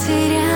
потерять.